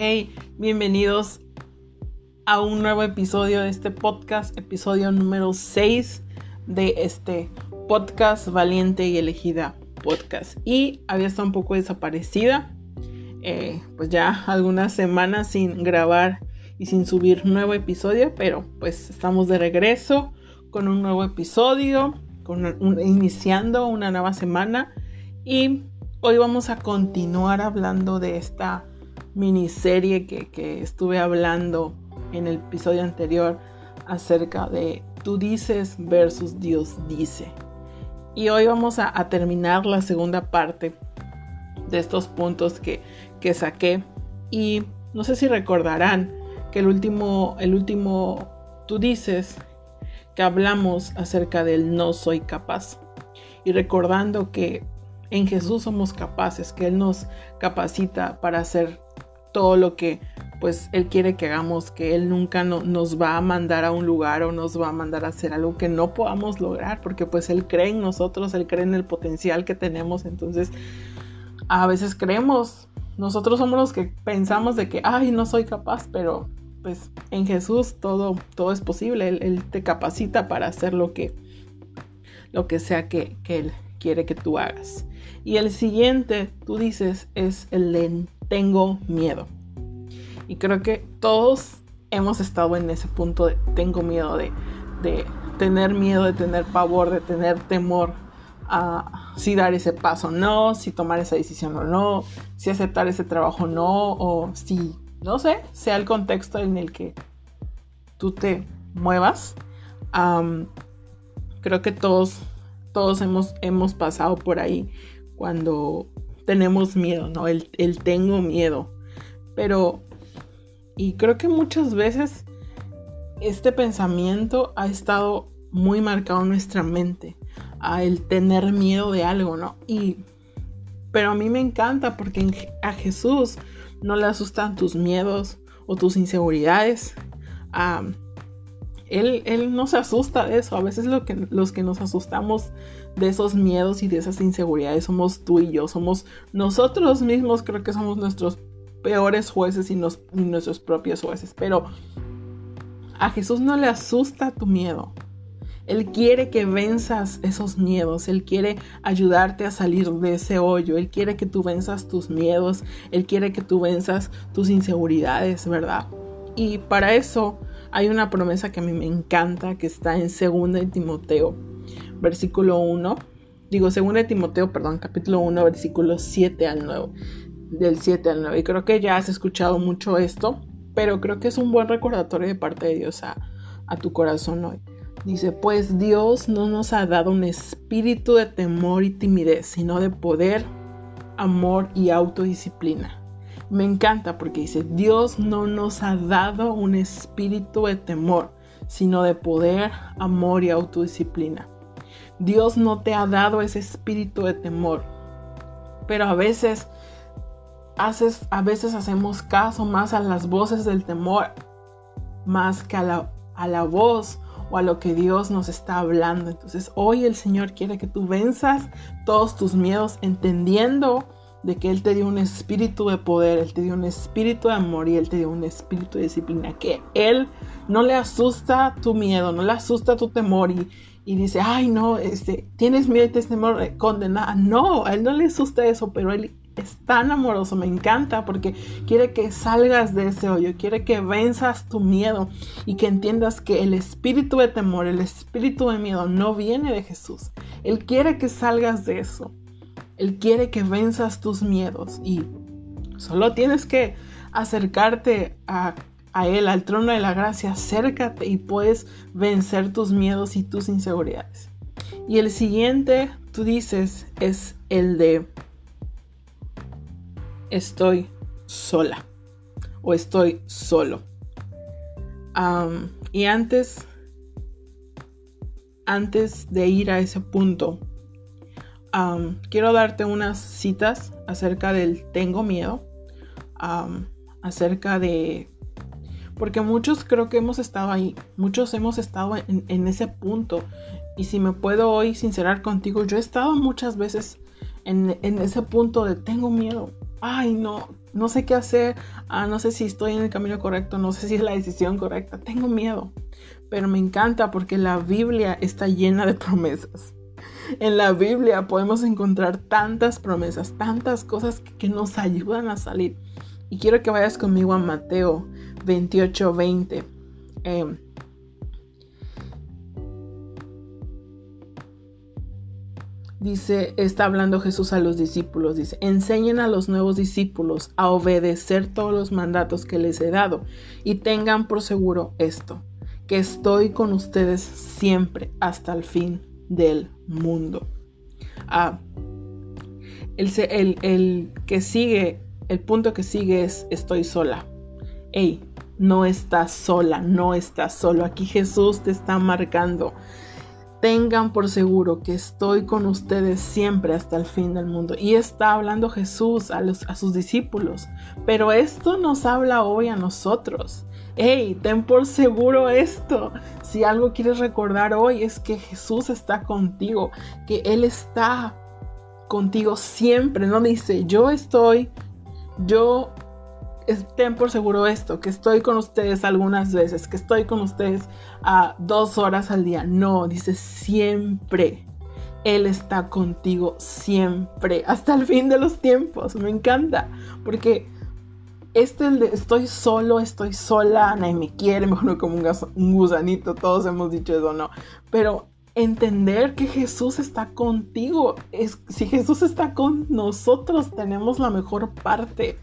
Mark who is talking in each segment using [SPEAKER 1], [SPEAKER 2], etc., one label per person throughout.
[SPEAKER 1] Hey, bienvenidos a un nuevo episodio de este podcast, episodio número 6 de este podcast Valiente y Elegida Podcast. Y había estado un poco desaparecida, eh, pues ya algunas semanas sin grabar y sin subir nuevo episodio, pero pues estamos de regreso con un nuevo episodio, con iniciando una nueva semana y hoy vamos a continuar hablando de esta miniserie que, que estuve hablando en el episodio anterior acerca de tú dices versus Dios dice. Y hoy vamos a, terminar la segunda parte de estos puntos que, que, saqué. Y no sé si recordarán que el último, el último tú dices que hablamos acerca del no soy capaz. Y recordando que en Jesús somos capaces, que Él nos capacita para hacer todo lo que pues Él quiere que hagamos, que Él nunca nos va a mandar a un lugar o nos va a mandar a hacer algo que no podamos lograr, porque pues Él cree en nosotros, Él cree en el potencial que tenemos, entonces a veces creemos, nosotros somos los que pensamos de que, ay, no soy capaz, pero pues en Jesús todo, todo es posible, Él, te capacita para hacer lo que, lo que sea que, que Él quiere que tú hagas. Y el siguiente, tú dices, es el de tengo miedo. Y creo que todos hemos estado en ese punto de tengo miedo, de, tener miedo, de tener pavor, de tener temor a si dar ese paso o no, si tomar esa decisión o no, si aceptar ese trabajo o no, o si, no sé, sea el contexto en el que tú te muevas. creo que todos, todos hemos, hemos pasado por ahí cuando tenemos miedo, ¿no? El, tengo miedo. Pero, y creo que muchas veces este pensamiento ha estado muy marcado en nuestra mente, a el tener miedo de algo, ¿no? Y, pero a mí me encanta porque a Jesús no le asustan tus miedos o tus inseguridades. Él, él, no se asusta de eso. A veces los que nos asustamos de esos miedos y de esas inseguridades somos tú y yo, somos nosotros mismos, creo que somos nuestros peores jueces y, nuestros propios jueces, pero a Jesús no le asusta tu miedo. Él quiere que venzas esos miedos, Él quiere ayudarte a salir de ese hoyo, Él quiere que tú venzas tus miedos, Él quiere que tú venzas tus inseguridades, ¿verdad? Y para eso hay una promesa que a mí me encanta, que está en 2 Timoteo versículo 1, digo, según de Timoteo, perdón, capítulo 1, versículo 7 al 9, del 7 al 9. Y creo que ya has escuchado mucho esto, pero creo que es un buen recordatorio de parte de Dios a, a tu corazón hoy. Dice, pues Dios no nos ha dado un espíritu de temor y timidez, sino de poder, amor y autodisciplina. Me encanta porque dice, Dios no nos ha dado un espíritu de temor, sino de poder, amor y autodisciplina. Dios no te ha dado ese espíritu de temor. Pero a veces haces, a veces hacemos caso más a las voces del temor, más que a la, a la voz o a lo que Dios nos está hablando. Entonces hoy el Señor quiere que tú venzas todos tus miedos entendiendo de que Él te dio un espíritu de poder, Él te dio un espíritu de amor y Él te dio un espíritu de disciplina, que Él no le asusta tu miedo, no le asusta tu temor y, y dice, ay no, este, tienes miedo tienes temor, eh, condenada. No, a él no le asusta eso, pero él es tan amoroso, me encanta porque quiere que salgas de ese hoyo, quiere que venzas tu miedo y que entiendas que el espíritu de temor, el espíritu de miedo no viene de Jesús. Él quiere que salgas de eso. Él quiere que venzas tus miedos y solo tienes que acercarte a a Él, al trono de la gracia, acércate y puedes vencer tus miedos y tus inseguridades. Y el siguiente, tú dices, es el de estoy sola o estoy solo. y antes, antes de ir a ese punto, quiero darte unas citas acerca del tengo miedo, acerca de porque muchos creo que hemos estado ahí, muchos hemos estado en, ese punto. Y si me puedo hoy sincerar contigo, yo he estado muchas veces en, ese punto de tengo miedo. Ay, no, no sé qué hacer, ah, no sé si estoy en el camino correcto, no sé si es la decisión correcta, tengo miedo. Pero me encanta porque la Biblia está llena de promesas. En la Biblia podemos encontrar tantas promesas, tantas cosas que, nos ayudan a salir. Y quiero que vayas conmigo a Mateo 28, 20. dice, está hablando Jesús a los discípulos, dice, enseñen a los nuevos discípulos a obedecer todos los mandatos que les he dado y tengan por seguro esto, que estoy con ustedes siempre hasta el fin del mundo. Ah, el, el, el que sigue, el punto que sigue es estoy sola. Hey, no estás sola, no estás solo. Aquí Jesús te está marcando. Tengan por seguro que estoy con ustedes siempre hasta el fin del mundo. Y está hablando Jesús a, los, a sus discípulos. Pero esto nos habla hoy a nosotros. Hey, ten por seguro esto. Si algo quieres recordar hoy es que Jesús está contigo, que Él está contigo siempre. No dice, yo estoy, yo ten por seguro esto, que estoy con ustedes algunas veces, que estoy con ustedes a dos horas al día. No, dice siempre. Él está contigo siempre, hasta el fin de los tiempos. Me encanta, porque este de estoy solo, estoy sola, nadie me quiere, mejor como un, gusanito, todos hemos dicho eso, no. Pero entender que Jesús está contigo, es, si Jesús está con nosotros, tenemos la mejor parte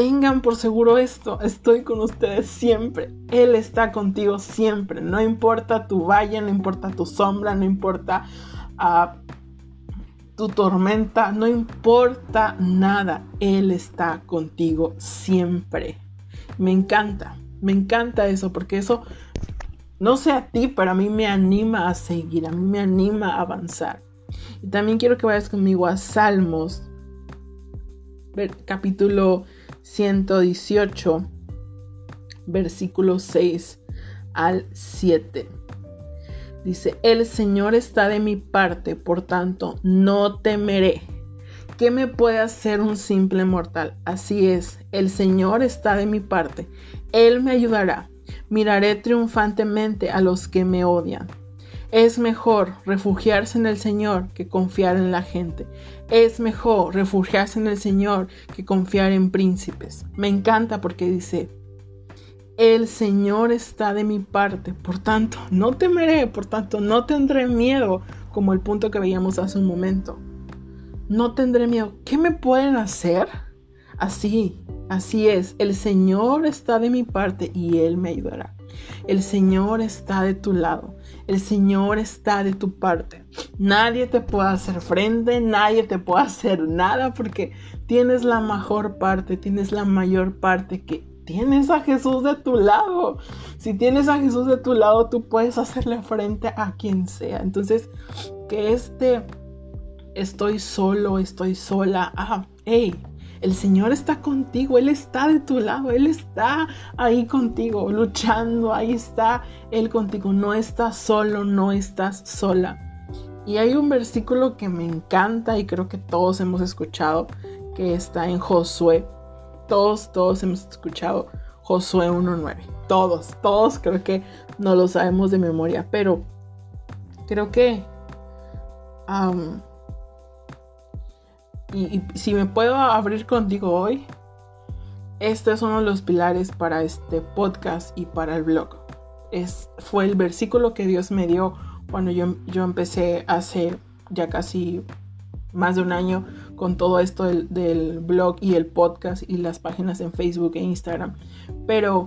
[SPEAKER 1] Tengan por seguro esto, estoy con ustedes siempre. Él está contigo siempre. No importa tu valle, no importa tu sombra, no importa ah, tu tormenta, no importa nada. Él está contigo siempre. Me encanta, me encanta eso, porque eso, no sé a ti, pero a mí me anima a seguir, a mí me anima a avanzar. Y también quiero que vayas conmigo a Salmos, capítulo 118, versículos 6 al 7. Dice, el Señor está de mi parte, por tanto, no temeré. ¿Qué me puede hacer un simple mortal? Así es, el Señor está de mi parte. Él me ayudará. Miraré triunfantemente a los que me odian. Es mejor refugiarse en el Señor que confiar en la gente. Es mejor refugiarse en el Señor que confiar en príncipes. Me encanta porque dice, el Señor está de mi parte, por tanto, no temeré, por tanto, no tendré miedo, como el punto que veíamos hace un momento. No tendré miedo. ¿Qué me pueden hacer? Así, así es. El Señor está de mi parte y Él me ayudará. El Señor está de tu lado. El Señor está de tu parte. Nadie te puede hacer frente, nadie te puede hacer nada porque tienes la mejor parte, tienes la mayor parte que tienes a Jesús de tu lado. Si tienes a Jesús de tu lado, tú puedes hacerle frente a quien sea. Entonces, que este estoy solo, estoy sola. Ah, hey, el Señor está contigo, Él está de tu lado, Él está ahí contigo, luchando, ahí está Él contigo. No estás solo, no estás sola. Y hay un versículo que me encanta y creo que todos hemos escuchado, que está en Josué. Todos, todos hemos escuchado Josué 1.9. Todos, todos creo que no lo sabemos de memoria, pero creo que y, si me puedo abrir contigo hoy, este es uno de los pilares para este podcast y para el blog. Es, fue el versículo que Dios me dio cuando yo, yo empecé hace ya casi más de un año con todo esto del, blog y el podcast y las páginas en Facebook e Instagram. Pero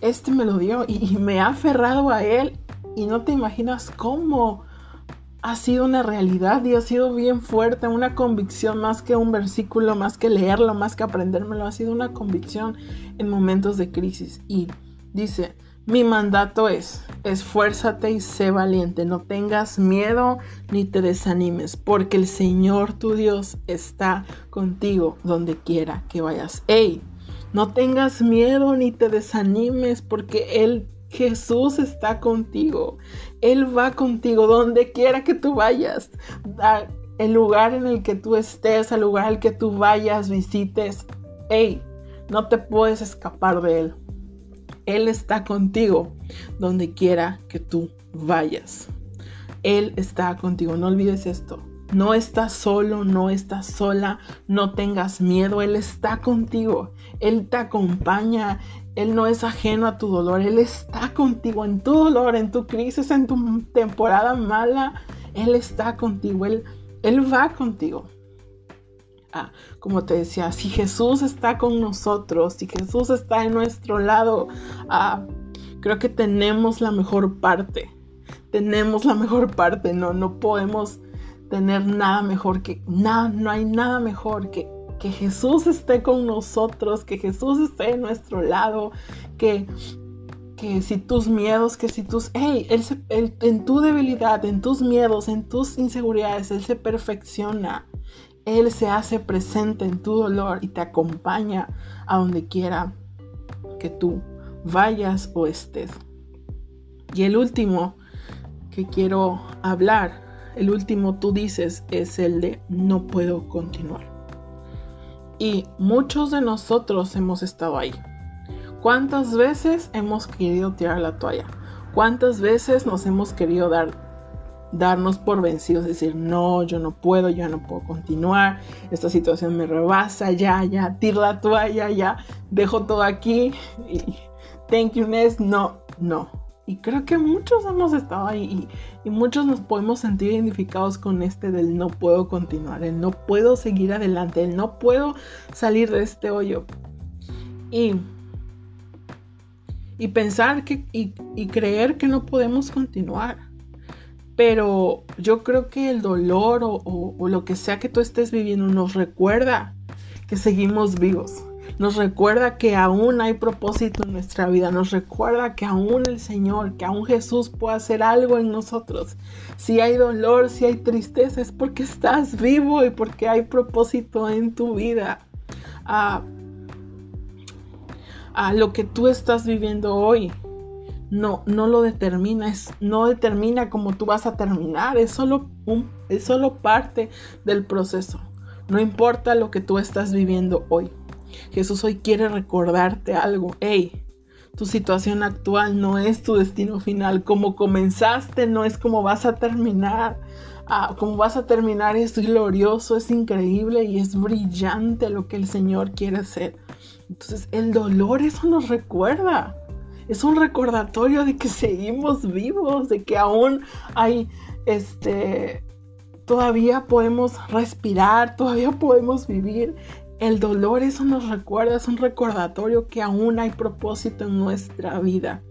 [SPEAKER 1] este me lo dio y, y me ha aferrado a él y no te imaginas cómo ha sido una realidad y ha sido bien fuerte, una convicción más que un versículo, más que leerlo, más que aprendérmelo, ha sido una convicción en momentos de crisis. Y dice, mi mandato es, esfuérzate y sé valiente, no tengas miedo ni te desanimes, porque el Señor tu Dios está contigo donde quiera que vayas. ¡Ey! No tengas miedo ni te desanimes, porque Él Jesús está contigo. Él va contigo donde quiera que tú vayas. El lugar en el que tú estés, el lugar al que tú vayas, visites. hey, no te puedes escapar de Él. Él está contigo donde quiera que tú vayas. Él está contigo, no olvides esto. No estás solo, no estás sola, no tengas miedo, Él está contigo, Él te acompaña, Él no es ajeno a tu dolor, Él está contigo en tu dolor, en tu crisis, en tu temporada mala, Él está contigo, Él, él va contigo. Ah, como te decía, si Jesús está con nosotros, si Jesús está en nuestro lado, ah, creo que tenemos la mejor parte. Tenemos la mejor parte, no, no podemos tener nada mejor que nada, no hay nada mejor que que Jesús esté con nosotros, que Jesús esté en nuestro lado, que que si tus miedos, que si tus, hey, él, en tu debilidad, en tus miedos, en tus inseguridades, Él se perfecciona. Él se hace presente en tu dolor y te acompaña a donde quiera que tú vayas o estés. Y el último que quiero hablar, el último tú dices, es el de no puedo continuar. Y muchos de nosotros hemos estado ahí. ¿Cuántas veces hemos querido tirar la toalla? ¿Cuántas veces nos hemos querido dar, darnos por vencidos? Decir, no, yo no puedo, yo no puedo continuar, esta situación me rebasa, ya, ya, tiro la toalla, ya, dejo todo aquí. Y, thank you, Ness. No, no. Y creo que muchos hemos estado ahí y, y, muchos nos podemos sentir identificados con este del no puedo continuar, el no puedo seguir adelante, el no puedo salir de este hoyo. Y y pensar que, y, creer que no podemos continuar. Pero yo creo que el dolor o, lo que sea que tú estés viviendo nos recuerda que seguimos vivos. Nos recuerda que aún hay propósito en nuestra vida. Nos recuerda que aún el Señor, que aún Jesús puede hacer algo en nosotros. Si hay dolor, si hay tristeza, es porque estás vivo y porque hay propósito en tu vida. Ah, a lo que tú estás viviendo hoy. No, no lo determina, es, no determina cómo tú vas a terminar, es solo, un, es solo parte del proceso. No importa lo que tú estás viviendo hoy. Jesús hoy quiere recordarte algo. Hey, tu situación actual no es tu destino final. Como comenzaste no es como vas a terminar. Ah, como vas a terminar es glorioso, es increíble y es brillante lo que el Señor quiere hacer. Entonces el dolor eso nos recuerda. Es un recordatorio de que seguimos vivos, de que aún hay, este, todavía podemos respirar, todavía podemos vivir. El dolor eso nos recuerda, es un recordatorio que aún hay propósito en nuestra vida.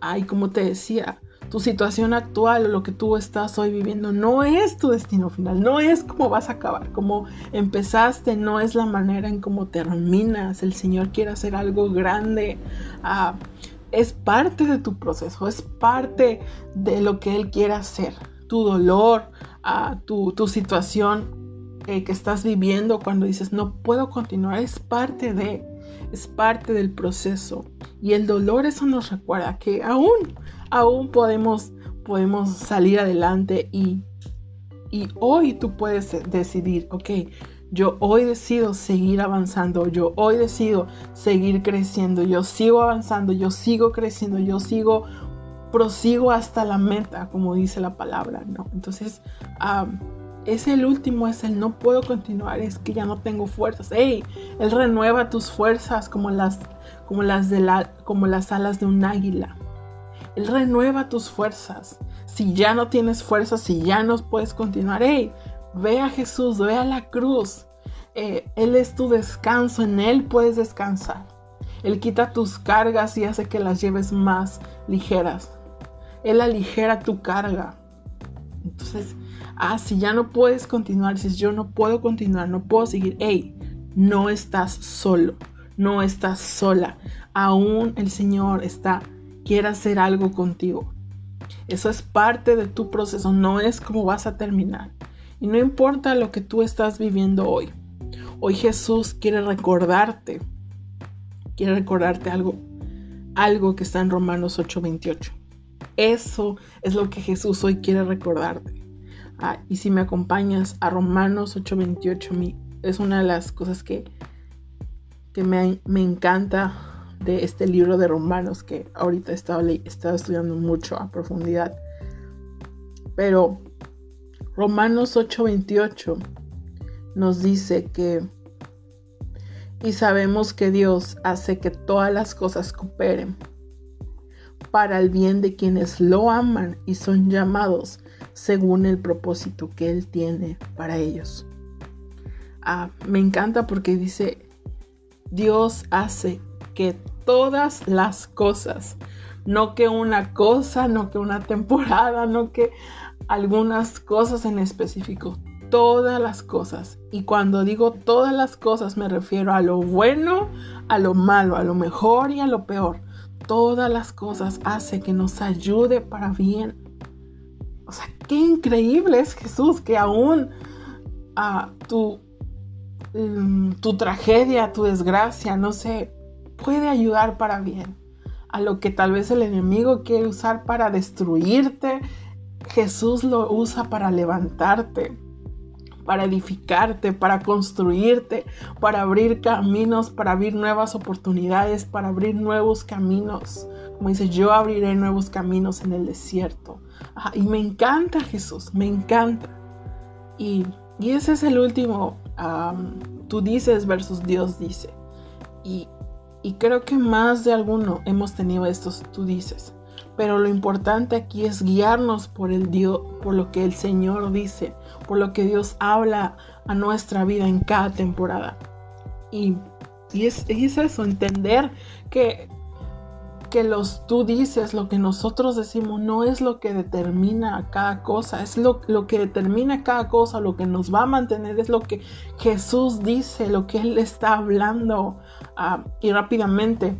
[SPEAKER 1] Ay, como te decía, tu situación actual o lo que tú estás hoy viviendo no es tu destino final, no es cómo vas a acabar, como empezaste, no es la manera en cómo terminas. El Señor quiere hacer algo grande. Ah, es parte de tu proceso, es parte de lo que Él quiere hacer. Tu dolor, ah, tu, situación eh, que estás viviendo cuando dices no puedo continuar, es parte de, es parte del proceso. Y el dolor eso nos recuerda que aún aún podemos, podemos salir adelante y, y hoy tú puedes decidir, ok, yo hoy decido seguir avanzando, yo hoy decido seguir creciendo, yo sigo avanzando, yo sigo creciendo, yo sigo, prosigo hasta la meta, como dice la palabra, ¿no? Entonces, es el último, es el no puedo continuar, es que ya no tengo fuerzas. Hey, Él renueva tus fuerzas como las, como las, de la, como las alas de un águila. Él renueva tus fuerzas. Si ya no tienes fuerzas, si ya no puedes continuar, hey, ve a Jesús, ve a la cruz. Eh, él es tu descanso, en Él puedes descansar. Él quita tus cargas y hace que las lleves más ligeras. Él aligera tu carga. Entonces, ah, si ya no puedes continuar, si yo no puedo continuar, no puedo seguir, hey, no estás solo, no estás sola. Aún el Señor está quiere hacer algo contigo. Eso es parte de tu proceso, no es como vas a terminar. Y no importa lo que tú estás viviendo hoy. Hoy Jesús quiere recordarte, quiere recordarte algo, algo que está en Romanos 8:28. Eso es lo que Jesús hoy quiere recordarte. Ah, y si me acompañas a Romanos 8:28, es una de las cosas que, que me, encanta de este libro de Romanos que ahorita estaba estudiando mucho a profundidad. Pero Romanos 8:28 nos dice que y sabemos que Dios hace que todas las cosas cooperen para el bien de quienes lo aman y son llamados según el propósito que Él tiene para ellos. Ah, me encanta porque dice, Dios hace que todas las cosas, no que una cosa, no que una temporada, no que algunas cosas en específico, todas las cosas. Y cuando digo todas las cosas me refiero a lo bueno, a lo malo, a lo mejor y a lo peor. Todas las cosas hace que nos ayude para bien. O sea, qué increíble es Jesús que aún a tu, mm, tu tragedia, tu desgracia, no sé, puede ayudar para bien. A lo que tal vez el enemigo quiere usar para destruirte, Jesús lo usa para levantarte para edificarte, para construirte, para abrir caminos, para abrir nuevas oportunidades, para abrir nuevos caminos. Como dice, yo abriré nuevos caminos en el desierto. y me encanta Jesús, me encanta. Y, ese es el último, tú dices versus Dios dice. Y, y creo que más de alguno hemos tenido estos tú dices. Pero lo importante aquí es guiarnos por el Dios, por lo que el Señor dice, por lo que Dios habla a nuestra vida en cada temporada. Y, es, eso, entender que, que los tú dices, lo que nosotros decimos, no es lo que determina cada cosa, es lo, lo que determina cada cosa, lo que nos va a mantener, es lo que Jesús dice, lo que Él está hablando. Ah, y rápidamente,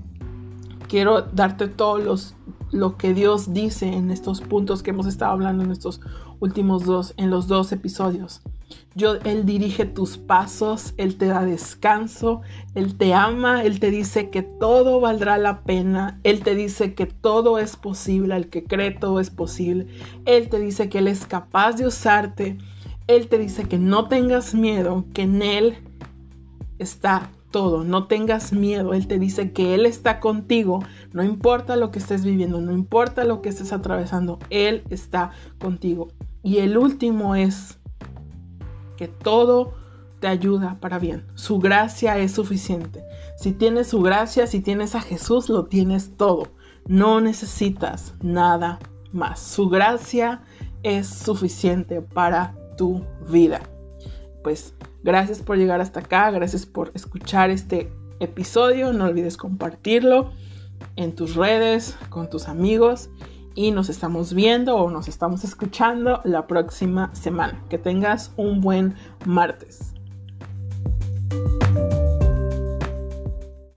[SPEAKER 1] quiero darte todos los lo que Dios dice en estos puntos que hemos estado hablando en estos últimos dos, en los dos episodios. Yo, él dirige tus pasos, Él te da descanso, Él te ama, Él te dice que todo valdrá la pena, Él te dice que todo es posible, al que cree todo es posible, Él te dice que Él es capaz de usarte, Él te dice que no tengas miedo, que en Él está todo, no tengas miedo. Él te dice que Él está contigo, no importa lo que estés viviendo, no importa lo que estés atravesando, Él está contigo. Y el último es que todo te ayuda para bien. Su gracia es suficiente. Si tienes su gracia, si tienes a Jesús, lo tienes todo. No necesitas nada más. Su gracia es suficiente para tu vida. Pues Gracias por llegar hasta acá, gracias por escuchar este episodio. No olvides compartirlo en tus redes, con tus amigos y nos estamos viendo o nos estamos escuchando la próxima semana. Que tengas un buen martes.